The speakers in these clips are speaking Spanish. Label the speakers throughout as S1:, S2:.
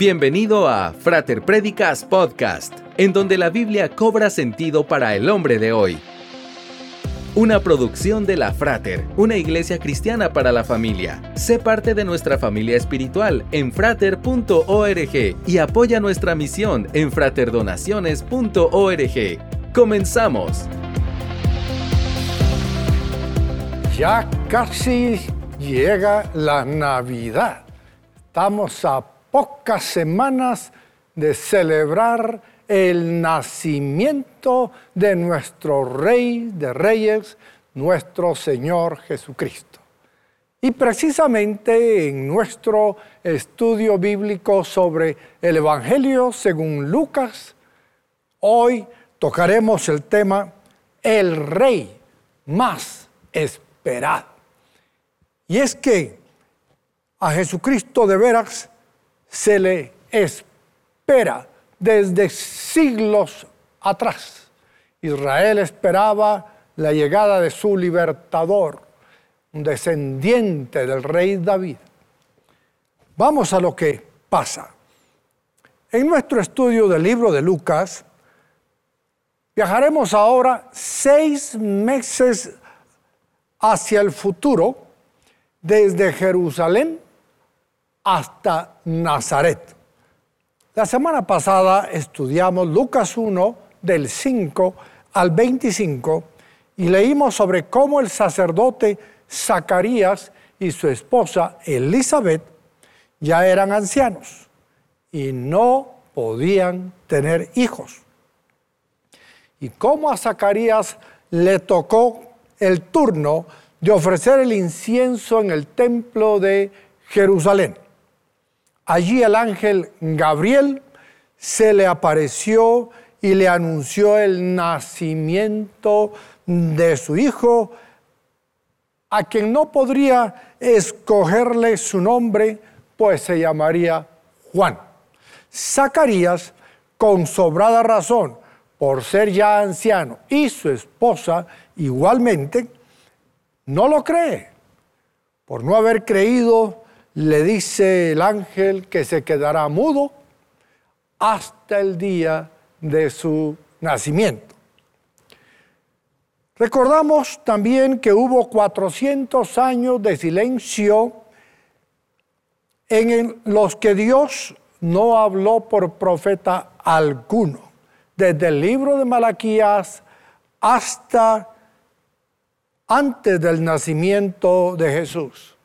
S1: Bienvenido a Frater Predicas Podcast, en donde la Biblia cobra sentido para el hombre de hoy. Una producción de la Frater, una iglesia cristiana para la familia. Sé parte de nuestra familia espiritual en frater.org y apoya nuestra misión en fraterdonaciones.org. Comenzamos.
S2: Ya casi llega la Navidad. Estamos a pocas semanas de celebrar el nacimiento de nuestro Rey de Reyes, nuestro Señor Jesucristo. Y precisamente en nuestro estudio bíblico sobre el Evangelio según Lucas, hoy tocaremos el tema El Rey más esperado. Y es que a Jesucristo de veras se le espera desde siglos atrás. Israel esperaba la llegada de su libertador, un descendiente del rey David. Vamos a lo que pasa. En nuestro estudio del libro de Lucas, viajaremos ahora seis meses hacia el futuro, desde Jerusalén hasta Nazaret. La semana pasada estudiamos Lucas 1 del 5 al 25 y leímos sobre cómo el sacerdote Zacarías y su esposa Elizabeth ya eran ancianos y no podían tener hijos. Y cómo a Zacarías le tocó el turno de ofrecer el incienso en el templo de Jerusalén. Allí el ángel Gabriel se le apareció y le anunció el nacimiento de su hijo, a quien no podría escogerle su nombre, pues se llamaría Juan. Zacarías, con sobrada razón, por ser ya anciano, y su esposa igualmente, no lo cree. Por no haber creído, le dice el ángel que se quedará mudo hasta el día de su nacimiento. Recordamos también que hubo 400 años de silencio en los que Dios no habló por profeta alguno, desde el libro de Malaquías hasta antes del nacimiento de Jesús.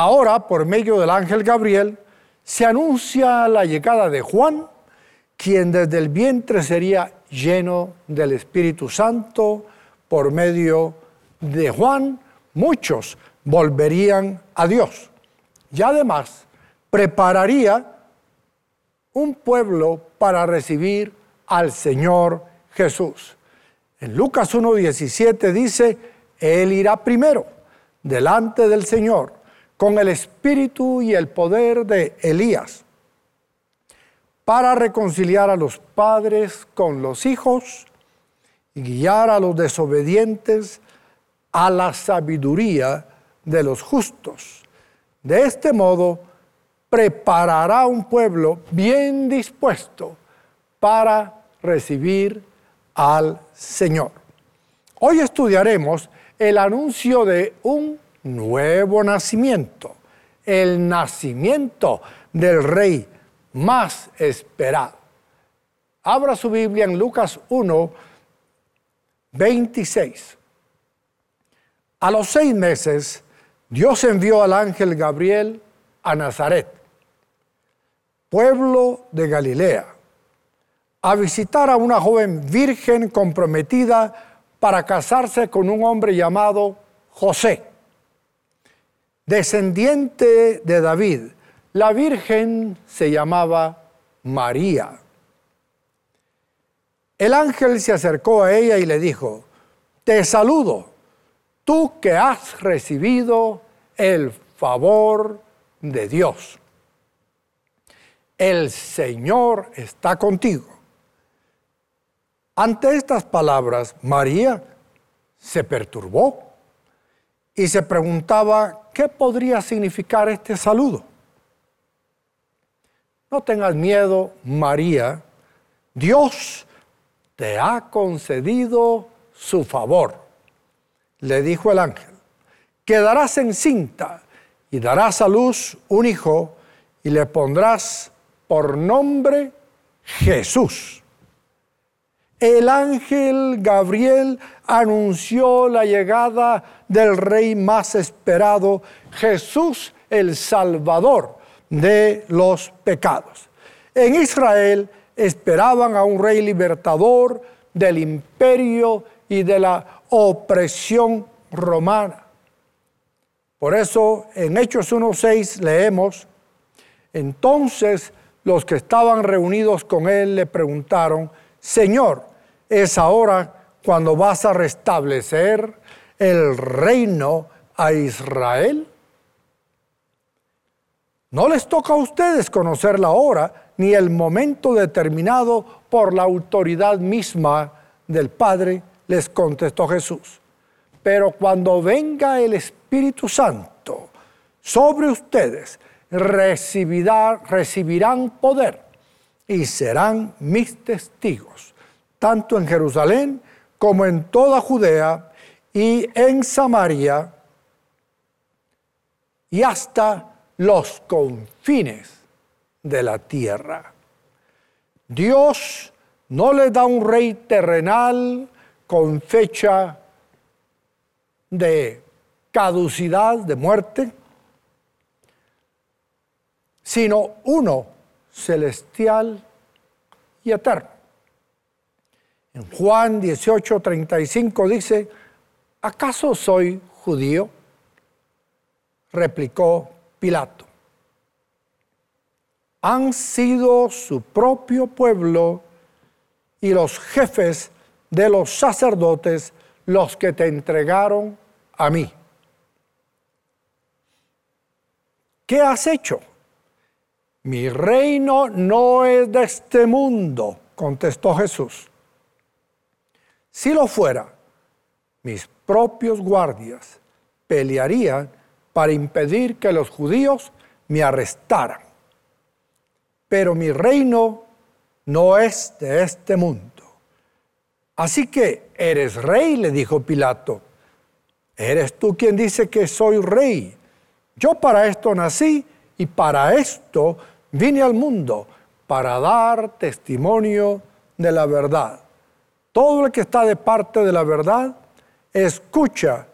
S2: Ahora, por medio del ángel Gabriel, se anuncia la llegada de Juan, quien desde el vientre sería lleno del Espíritu Santo. Por medio de Juan, muchos volverían a Dios. Y además, prepararía un pueblo para recibir al Señor Jesús. En Lucas 1.17 dice, Él irá primero delante del Señor con el espíritu y el poder de Elías para reconciliar a los padres con los hijos y guiar a los desobedientes a la sabiduría de los justos. De este modo, preparará un pueblo bien dispuesto para recibir al Señor. Hoy estudiaremos el anuncio de un nuevo nacimiento, el nacimiento del rey más esperado. Abra su Biblia en Lucas 1, 26. A los seis meses, Dios envió al ángel Gabriel a Nazaret, pueblo de Galilea, a visitar a una joven virgen comprometida para casarse con un hombre llamado José descendiente de David. La Virgen se llamaba María. El ángel se acercó a ella y le dijo, te saludo, tú que has recibido el favor de Dios. El Señor está contigo. Ante estas palabras, María se perturbó y se preguntaba qué podría significar este saludo. No tengas miedo, María. Dios te ha concedido su favor. Le dijo el ángel, quedarás encinta y darás a luz un hijo y le pondrás por nombre Jesús. El ángel Gabriel anunció la llegada del rey más esperado, Jesús el Salvador de los pecados. En Israel esperaban a un rey libertador del imperio y de la opresión romana. Por eso en Hechos 1.6 leemos, entonces los que estaban reunidos con él le preguntaron, Señor, ¿es ahora cuando vas a restablecer el reino a Israel? No les toca a ustedes conocer la hora ni el momento determinado por la autoridad misma del Padre, les contestó Jesús. Pero cuando venga el Espíritu Santo sobre ustedes, recibirán poder y serán mis testigos, tanto en Jerusalén como en toda Judea y en Samaria y hasta los confines de la tierra. Dios no le da un rey terrenal con fecha de caducidad, de muerte, sino uno celestial y eterno. Juan 18, 35 dice, ¿acaso soy judío? Replicó Pilato. Han sido su propio pueblo y los jefes de los sacerdotes los que te entregaron a mí. ¿Qué has hecho? Mi reino no es de este mundo, contestó Jesús. Si lo fuera, mis propios guardias pelearían para impedir que los judíos me arrestaran. Pero mi reino no es de este mundo. Así que eres rey, le dijo Pilato. Eres tú quien dice que soy rey. Yo para esto nací y para esto vine al mundo, para dar testimonio de la verdad. Todo el que está de parte de la verdad, escucha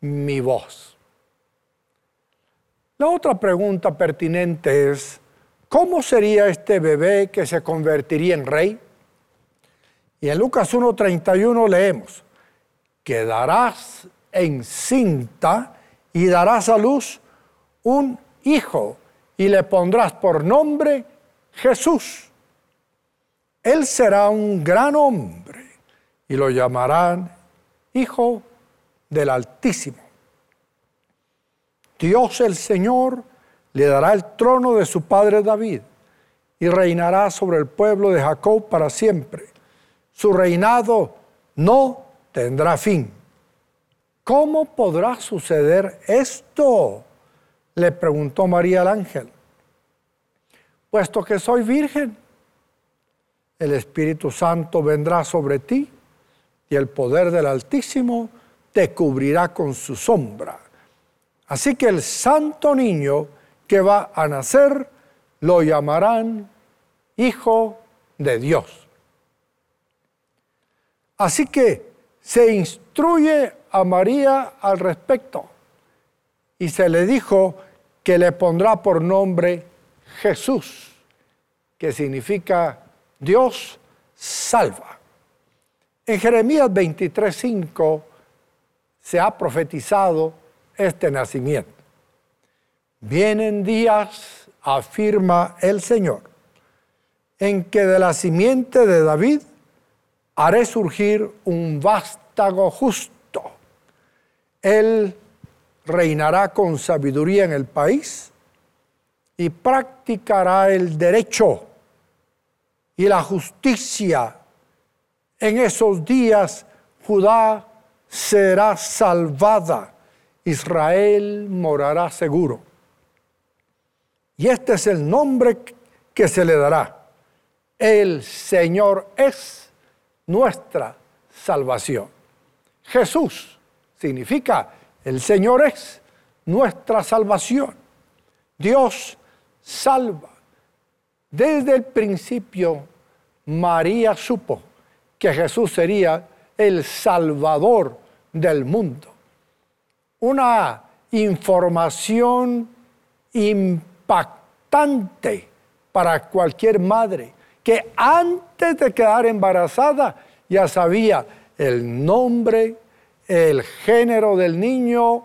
S2: mi voz. La otra pregunta pertinente es, ¿cómo sería este bebé que se convertiría en rey? Y en Lucas 1.31 leemos, quedarás encinta y darás a luz un hijo y le pondrás por nombre Jesús. Él será un gran hombre y lo llamarán Hijo del Altísimo. Dios el Señor le dará el trono de su padre David y reinará sobre el pueblo de Jacob para siempre. Su reinado no tendrá fin. ¿Cómo podrá suceder esto? Le preguntó María al ángel. Puesto que soy virgen, el Espíritu Santo vendrá sobre ti y el poder del Altísimo te cubrirá con su sombra. Así que el santo niño que va a nacer lo llamarán Hijo de Dios. Así que se instruye a María al respecto y se le dijo que le pondrá por nombre Jesús, que significa Dios salva. En Jeremías 23:5 se ha profetizado este nacimiento. Vienen días, afirma el Señor, en que de la simiente de David haré surgir un vástago justo él reinará con sabiduría en el país y practicará el derecho y la justicia. En esos días Judá será salvada, Israel morará seguro. Y este es el nombre que se le dará. El Señor es nuestra salvación. Jesús significa el Señor es nuestra salvación. Dios salva. Desde el principio, María supo que Jesús sería el Salvador del mundo. Una información impactante para cualquier madre que antes de quedar embarazada ya sabía el nombre, el género del niño,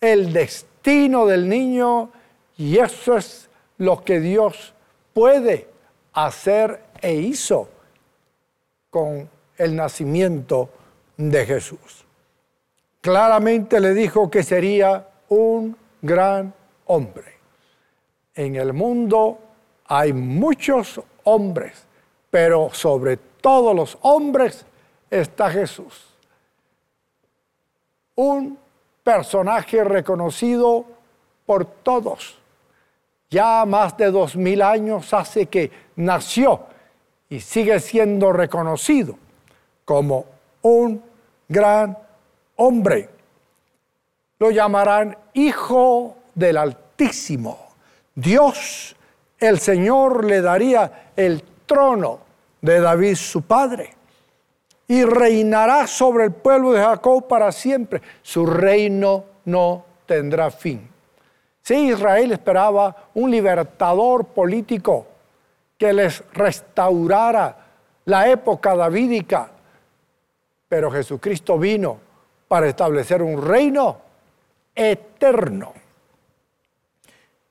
S2: el destino del niño, y eso es lo que Dios puede hacer e hizo con el nacimiento de Jesús. Claramente le dijo que sería un gran hombre. En el mundo hay muchos hombres, pero sobre todos los hombres está Jesús. Un personaje reconocido por todos. Ya más de dos mil años hace que nació y sigue siendo reconocido como un gran hombre. Lo llamarán Hijo del Altísimo. Dios, el Señor, le daría el trono de David su padre y reinará sobre el pueblo de Jacob para siempre. Su reino no tendrá fin. Si Israel esperaba un libertador político que les restaurara la época davídica, pero Jesucristo vino para establecer un reino eterno.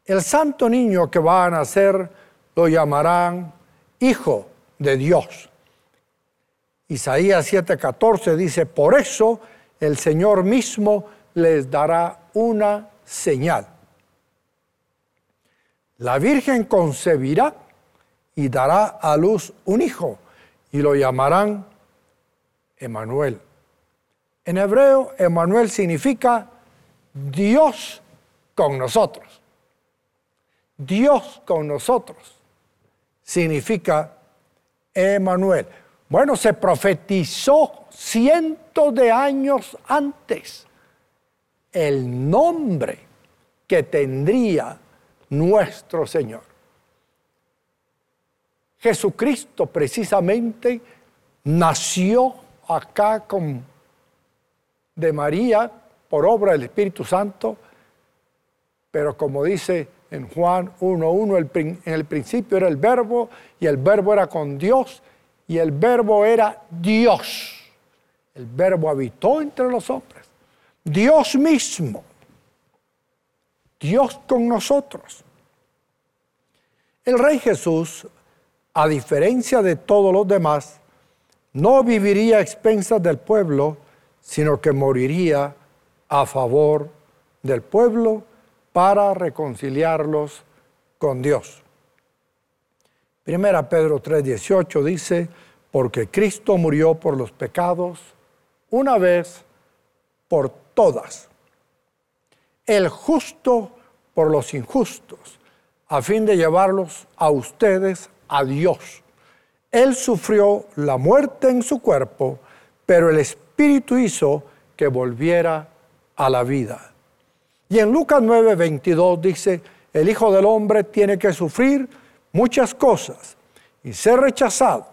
S2: El santo niño que va a nacer lo llamarán Hijo de Dios. Isaías 7:14 dice, por eso el Señor mismo les dará una señal. La Virgen concebirá y dará a luz un hijo y lo llamarán Emanuel. En hebreo, Emanuel significa Dios con nosotros. Dios con nosotros significa Emanuel. Bueno, se profetizó cientos de años antes el nombre que tendría nuestro Señor. Jesucristo precisamente nació acá con, de María por obra del Espíritu Santo, pero como dice en Juan 1.1, en el principio era el verbo y el verbo era con Dios y el verbo era Dios. El verbo habitó entre los hombres. Dios mismo. Dios con nosotros. El Rey Jesús, a diferencia de todos los demás, no viviría a expensas del pueblo, sino que moriría a favor del pueblo para reconciliarlos con Dios. Primera Pedro 3:18 dice, porque Cristo murió por los pecados una vez por todas, el justo por los injustos, a fin de llevarlos a ustedes a Dios. Él sufrió la muerte en su cuerpo, pero el Espíritu hizo que volviera a la vida. Y en Lucas 9, 22 dice, el Hijo del Hombre tiene que sufrir muchas cosas y ser rechazado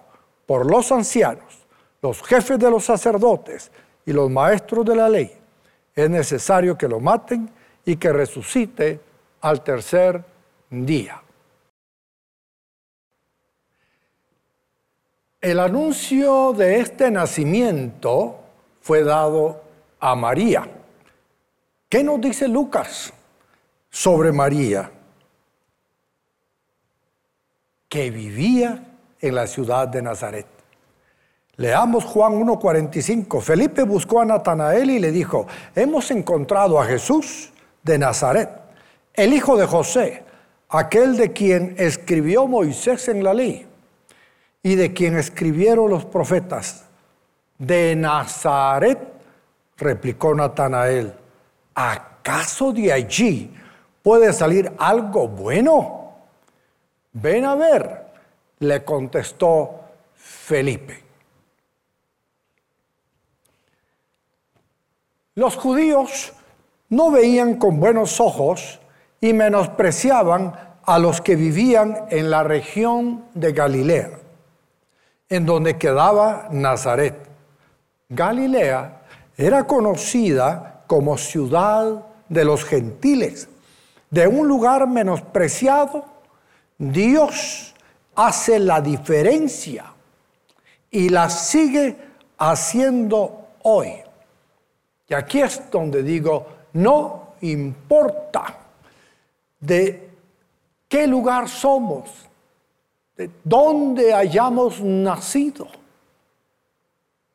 S2: por los ancianos, los jefes de los sacerdotes y los maestros de la ley. Es necesario que lo maten y que resucite al tercer día. El anuncio de este nacimiento fue dado a María ¿Qué nos dice Lucas sobre María? Que vivía en la ciudad de Nazaret. Leamos Juan 1.45. Felipe buscó a Natanael y le dijo, hemos encontrado a Jesús de Nazaret, el hijo de José, aquel de quien escribió Moisés en la ley y de quien escribieron los profetas. De Nazaret, replicó Natanael. ¿acaso de allí puede salir algo bueno? Ven a ver, le contestó Felipe. Los judíos no veían con buenos ojos y menospreciaban a los que vivían en la región de Galilea, en donde quedaba Nazaret. Galilea era conocida como ciudad de los gentiles. De un lugar menospreciado, Dios hace la diferencia y la sigue haciendo hoy. Y aquí es donde digo, no importa de qué lugar somos, de dónde hayamos nacido.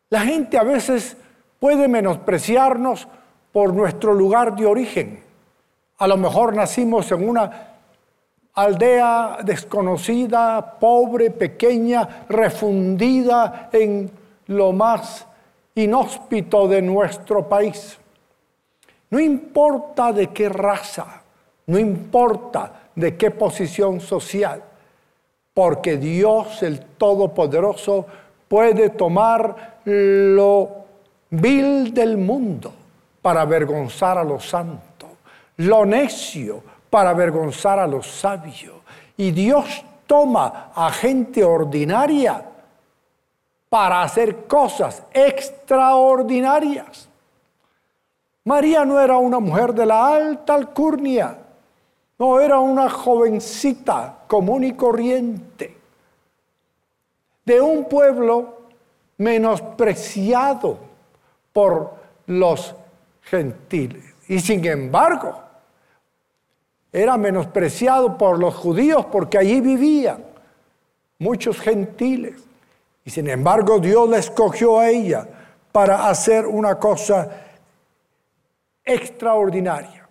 S2: La gente a veces puede menospreciarnos por nuestro lugar de origen. A lo mejor nacimos en una aldea desconocida, pobre, pequeña, refundida en lo más inhóspito de nuestro país. No importa de qué raza, no importa de qué posición social, porque Dios el Todopoderoso puede tomar lo vil del mundo para avergonzar a los santos, lo necio para avergonzar a los sabios. Y Dios toma a gente ordinaria para hacer cosas extraordinarias. María no era una mujer de la alta alcurnia, no era una jovencita común y corriente, de un pueblo menospreciado por los gentiles. Y sin embargo, era menospreciado por los judíos porque allí vivían muchos gentiles. Y sin embargo Dios la escogió a ella para hacer una cosa extraordinaria.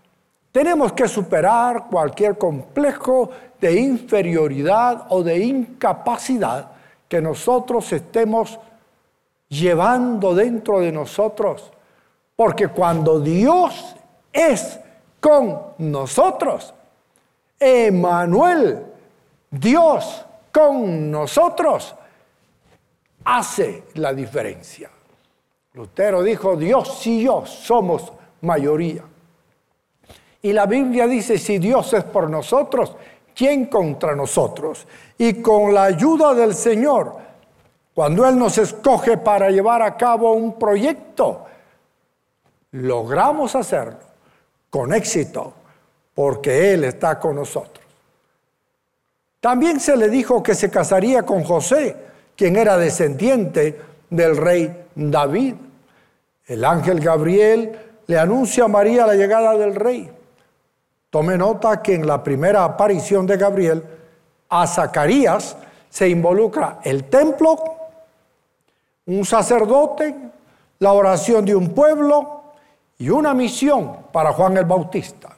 S2: Tenemos que superar cualquier complejo de inferioridad o de incapacidad que nosotros estemos llevando dentro de nosotros. Porque cuando Dios es con nosotros, Emanuel, Dios con nosotros, hace la diferencia. Lutero dijo, Dios y yo somos mayoría. Y la Biblia dice, si Dios es por nosotros, ¿quién contra nosotros? Y con la ayuda del Señor, cuando Él nos escoge para llevar a cabo un proyecto, logramos hacerlo con éxito, porque Él está con nosotros. También se le dijo que se casaría con José, quien era descendiente del rey David. El ángel Gabriel le anuncia a María la llegada del rey. Tome nota que en la primera aparición de Gabriel a Zacarías se involucra el templo, un sacerdote, la oración de un pueblo y una misión para Juan el Bautista.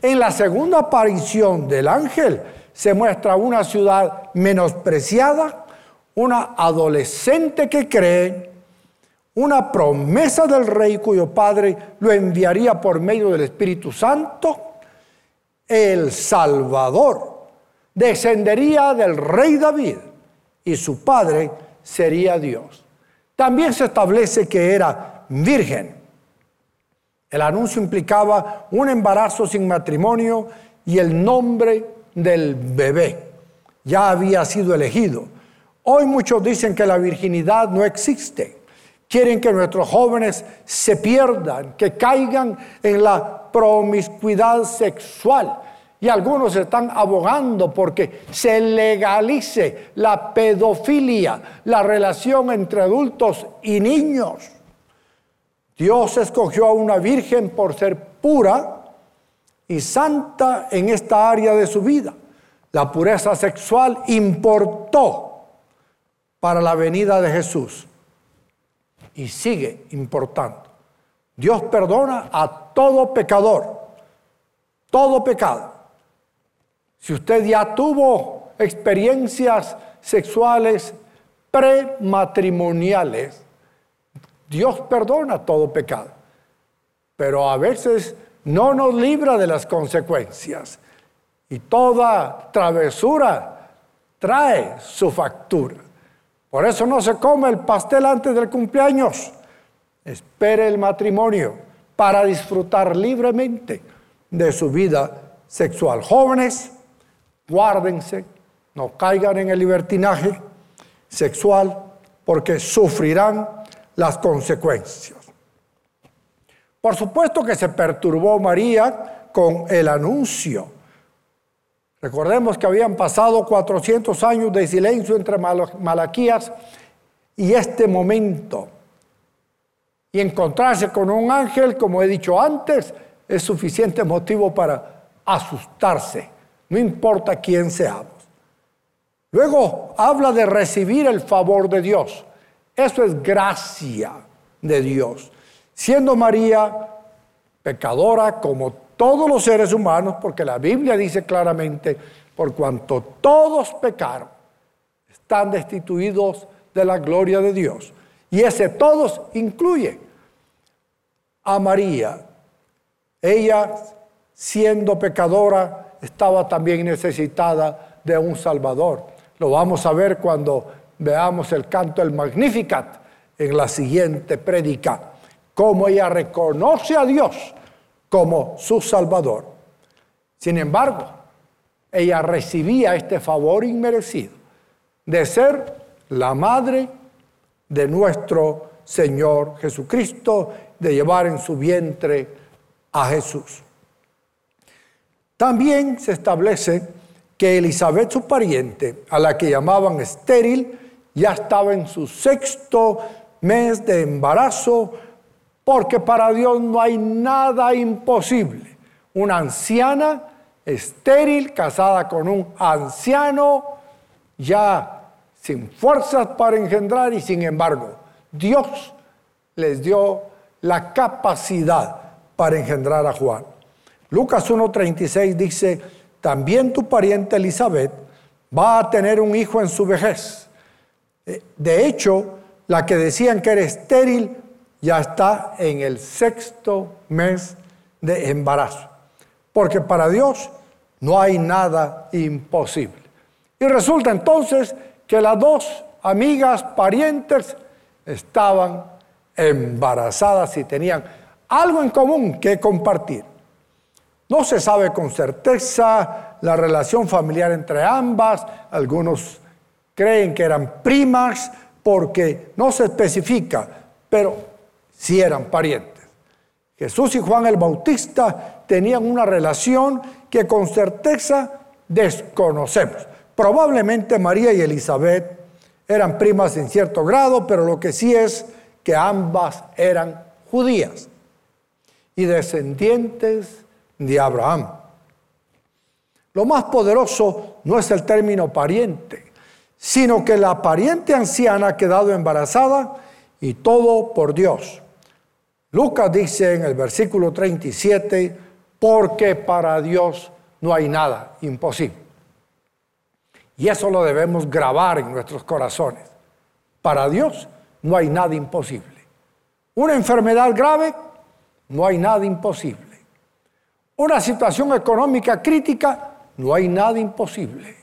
S2: En la segunda aparición del ángel se muestra una ciudad menospreciada, una adolescente que cree, una promesa del rey cuyo padre lo enviaría por medio del Espíritu Santo, el Salvador descendería del rey David y su padre sería Dios. También se establece que era virgen. El anuncio implicaba un embarazo sin matrimonio y el nombre del bebé ya había sido elegido. Hoy muchos dicen que la virginidad no existe. Quieren que nuestros jóvenes se pierdan, que caigan en la promiscuidad sexual. Y algunos están abogando porque se legalice la pedofilia, la relación entre adultos y niños. Dios escogió a una virgen por ser pura y santa en esta área de su vida. La pureza sexual importó para la venida de Jesús y sigue importando. Dios perdona a todo pecador, todo pecado. Si usted ya tuvo experiencias sexuales prematrimoniales, Dios perdona todo pecado, pero a veces no nos libra de las consecuencias. Y toda travesura trae su factura. Por eso no se come el pastel antes del cumpleaños. Espere el matrimonio para disfrutar libremente de su vida sexual. Jóvenes, guárdense, no caigan en el libertinaje sexual porque sufrirán las consecuencias. Por supuesto que se perturbó María con el anuncio Recordemos que habían pasado 400 años de silencio entre Malaquías y este momento. Y encontrarse con un ángel, como he dicho antes, es suficiente motivo para asustarse, no importa quién seamos. Luego habla de recibir el favor de Dios. Eso es gracia de Dios. Siendo María pecadora como todos los seres humanos, porque la Biblia dice claramente, por cuanto todos pecaron, están destituidos de la gloria de Dios. Y ese todos incluye a María. Ella, siendo pecadora, estaba también necesitada de un Salvador. Lo vamos a ver cuando veamos el canto del Magnificat en la siguiente prédica, cómo ella reconoce a Dios como su Salvador. Sin embargo, ella recibía este favor inmerecido de ser la madre de nuestro Señor Jesucristo, de llevar en su vientre a Jesús. También se establece que Elizabeth, su pariente, a la que llamaban estéril, ya estaba en su sexto mes de embarazo porque para Dios no hay nada imposible. Una anciana estéril, casada con un anciano, ya sin fuerzas para engendrar y sin embargo Dios les dio la capacidad para engendrar a Juan. Lucas 1.36 dice, también tu pariente Elizabeth va a tener un hijo en su vejez. Eh, de hecho, la que decían que era estéril ya está en el sexto mes de embarazo. Porque para Dios no hay nada imposible. Y resulta entonces que las dos amigas, parientes, estaban embarazadas y tenían algo en común que compartir. No se sabe con certeza la relación familiar entre ambas, algunos creen que eran primas porque no se especifica, pero si eran parientes. Jesús y Juan el Bautista tenían una relación que con certeza desconocemos. Probablemente María y Elizabeth eran primas en cierto grado, pero lo que sí es que ambas eran judías y descendientes de Abraham. Lo más poderoso no es el término pariente, sino que la pariente anciana ha quedado embarazada y todo por Dios. Lucas dice en el versículo 37, porque para Dios no hay nada imposible. Y eso lo debemos grabar en nuestros corazones. Para Dios no hay nada imposible. Una enfermedad grave, no hay nada imposible. Una situación económica crítica, no hay nada imposible.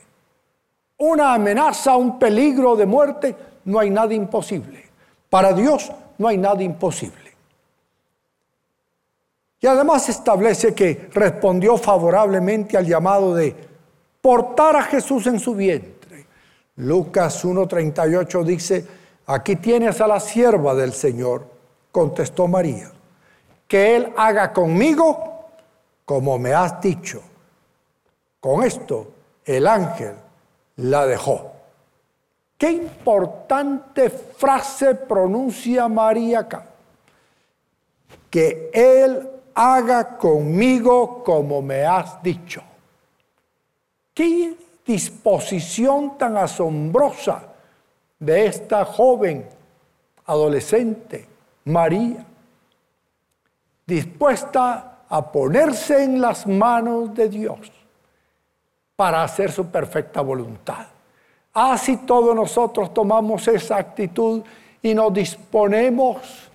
S2: Una amenaza, un peligro de muerte, no hay nada imposible. Para Dios no hay nada imposible. Y además establece que respondió favorablemente al llamado de portar a Jesús en su vientre. Lucas 1.38 dice, aquí tienes a la sierva del Señor, contestó María, que Él haga conmigo como me has dicho. Con esto el ángel la dejó. Qué importante frase pronuncia María acá. Que Él haga conmigo como me has dicho. Qué disposición tan asombrosa de esta joven adolescente, María, dispuesta a ponerse en las manos de Dios para hacer su perfecta voluntad. Así todos nosotros tomamos esa actitud y nos disponemos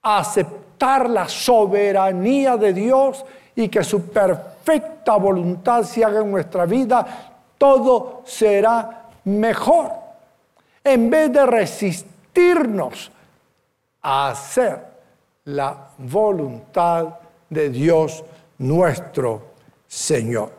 S2: a aceptar la soberanía de Dios y que su perfecta voluntad se haga en nuestra vida todo será mejor. En vez de resistirnos a hacer la voluntad de Dios nuestro Señor.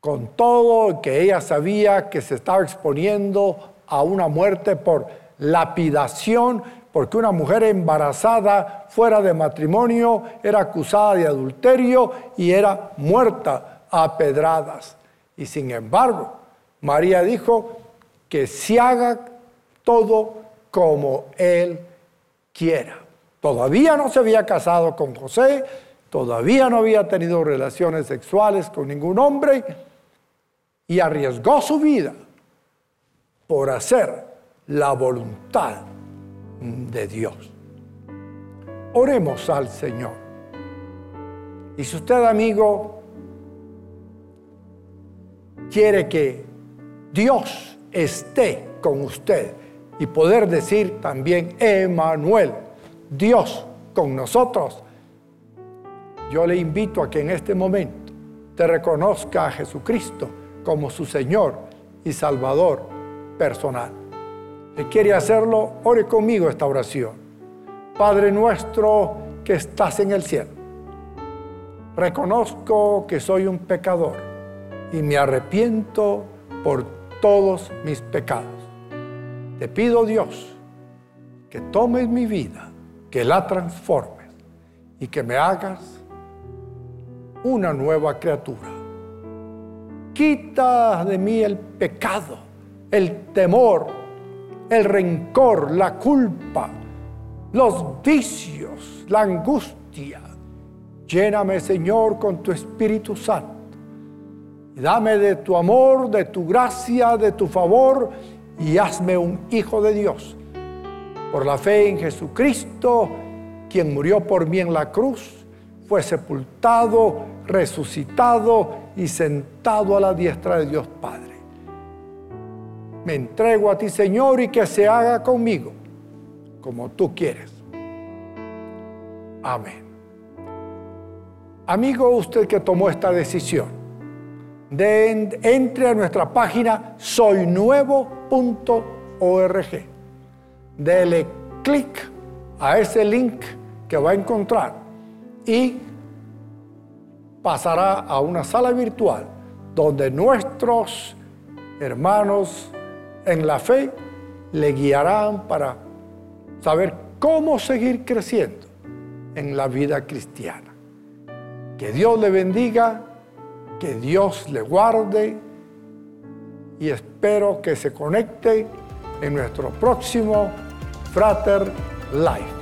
S2: Con todo que ella sabía que se estaba exponiendo a una muerte por lapidación, porque una mujer embarazada fuera de matrimonio era acusada de adulterio y era muerta a pedradas. Y sin embargo, María dijo que se haga todo como Él quiera. Todavía no se había casado con José, todavía no había tenido relaciones sexuales con ningún hombre y arriesgó su vida por hacer la voluntad de Dios. Oremos al Señor. Y si usted, amigo, quiere que Dios esté con usted y poder decir también, Emanuel, Dios con nosotros, yo le invito a que en este momento te reconozca a Jesucristo como su Señor y Salvador personal. Si quiere hacerlo, ore conmigo esta oración. Padre nuestro que estás en el cielo, reconozco que soy un pecador y me arrepiento por todos mis pecados. Te pido Dios que tomes mi vida, que la transformes y que me hagas una nueva criatura. Quita de mí el pecado, el temor, el rencor, la culpa, los vicios, la angustia. Lléname, Señor, con tu Espíritu Santo. Dame de tu amor, de tu gracia, de tu favor, y hazme un hijo de Dios. Por la fe en Jesucristo, quien murió por mí en la cruz, fue sepultado, resucitado y sentado a la diestra de Dios Padre. Me entrego a ti, Señor, y que se haga conmigo como tú quieres. Amén. Amigo, usted que tomó esta decisión, de, entre a nuestra página soynuevo.org. Dele clic a ese link que va a encontrar y pasará a una sala virtual donde nuestros hermanos en la fe le guiarán para saber cómo seguir creciendo en la vida cristiana. Que Dios le bendiga, que Dios le guarde y espero que se conecte en nuestro próximo Frater Life.